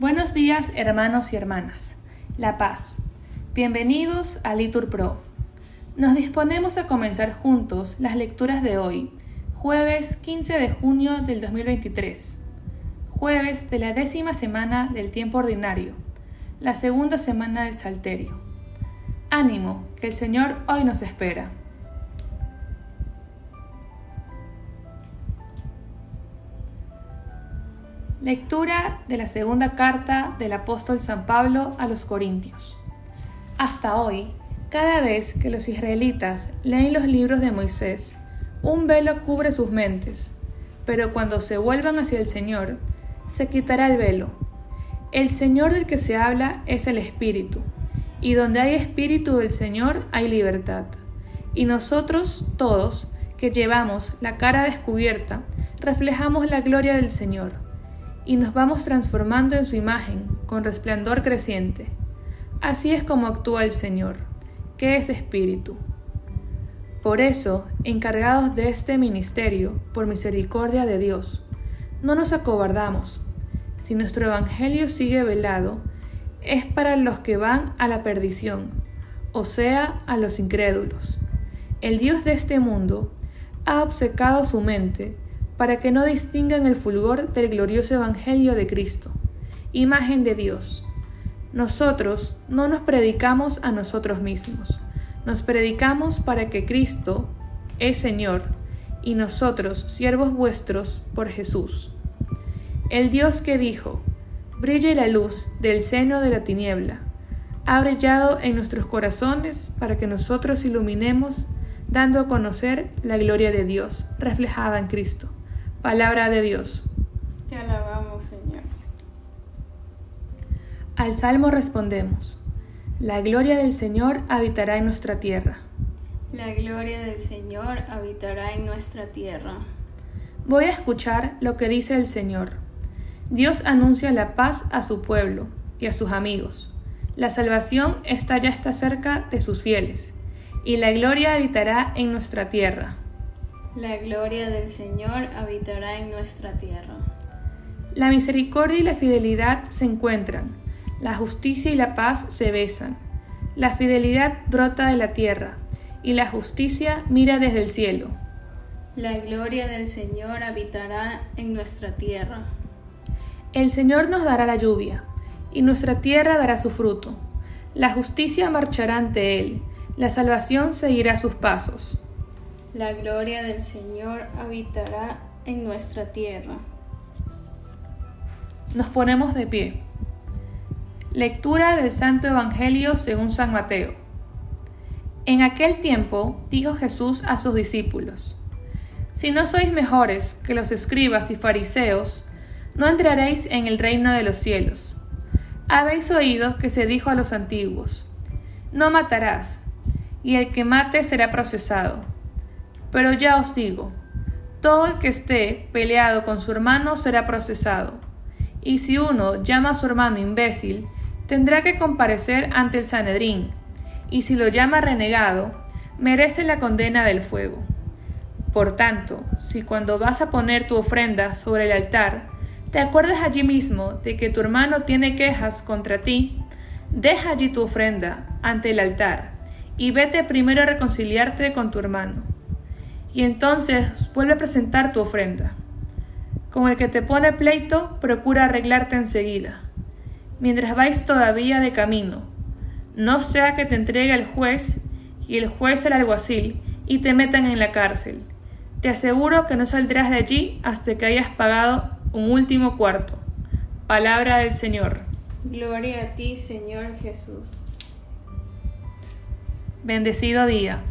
Buenos días hermanos y hermanas. La paz. Bienvenidos a Litur Pro. Nos disponemos a comenzar juntos las lecturas de hoy, jueves 15 de junio del 2023, jueves de la décima semana del tiempo ordinario, la segunda semana del Salterio. Ánimo, que el Señor hoy nos espera. Lectura de la segunda carta del apóstol San Pablo a los Corintios. Hasta hoy, cada vez que los israelitas leen los libros de Moisés, un velo cubre sus mentes, pero cuando se vuelvan hacia el Señor, se quitará el velo. El Señor del que se habla es el Espíritu, y donde hay Espíritu del Señor hay libertad. Y nosotros todos, que llevamos la cara descubierta, reflejamos la gloria del Señor y nos vamos transformando en su imagen con resplandor creciente. Así es como actúa el Señor, que es Espíritu. Por eso, encargados de este ministerio, por misericordia de Dios, no nos acobardamos. Si nuestro Evangelio sigue velado, es para los que van a la perdición, o sea, a los incrédulos. El Dios de este mundo ha obcecado su mente para que no distingan el fulgor del glorioso Evangelio de Cristo, imagen de Dios. Nosotros no nos predicamos a nosotros mismos, nos predicamos para que Cristo es Señor y nosotros siervos vuestros por Jesús. El Dios que dijo, brille la luz del seno de la tiniebla, ha brillado en nuestros corazones para que nosotros iluminemos dando a conocer la gloria de Dios reflejada en Cristo. Palabra de Dios. Te alabamos, Señor. Al Salmo respondemos, La gloria del Señor habitará en nuestra tierra. La gloria del Señor habitará en nuestra tierra. Voy a escuchar lo que dice el Señor. Dios anuncia la paz a su pueblo y a sus amigos. La salvación está ya está cerca de sus fieles, y la gloria habitará en nuestra tierra. La gloria del Señor habitará en nuestra tierra. La misericordia y la fidelidad se encuentran, la justicia y la paz se besan. La fidelidad brota de la tierra, y la justicia mira desde el cielo. La gloria del Señor habitará en nuestra tierra. El Señor nos dará la lluvia, y nuestra tierra dará su fruto. La justicia marchará ante Él, la salvación seguirá sus pasos. La gloria del Señor habitará en nuestra tierra. Nos ponemos de pie. Lectura del Santo Evangelio según San Mateo. En aquel tiempo dijo Jesús a sus discípulos, Si no sois mejores que los escribas y fariseos, no entraréis en el reino de los cielos. Habéis oído que se dijo a los antiguos, No matarás, y el que mate será procesado. Pero ya os digo, todo el que esté peleado con su hermano será procesado. Y si uno llama a su hermano imbécil, tendrá que comparecer ante el Sanedrín, y si lo llama renegado, merece la condena del fuego. Por tanto, si cuando vas a poner tu ofrenda sobre el altar, te acuerdas allí mismo de que tu hermano tiene quejas contra ti, deja allí tu ofrenda ante el altar, y vete primero a reconciliarte con tu hermano y entonces vuelve a presentar tu ofrenda. Con el que te pone pleito, procura arreglarte enseguida, mientras vais todavía de camino, no sea que te entregue el juez y el juez el alguacil y te metan en la cárcel. Te aseguro que no saldrás de allí hasta que hayas pagado un último cuarto. Palabra del Señor. Gloria a ti, Señor Jesús. Bendecido día.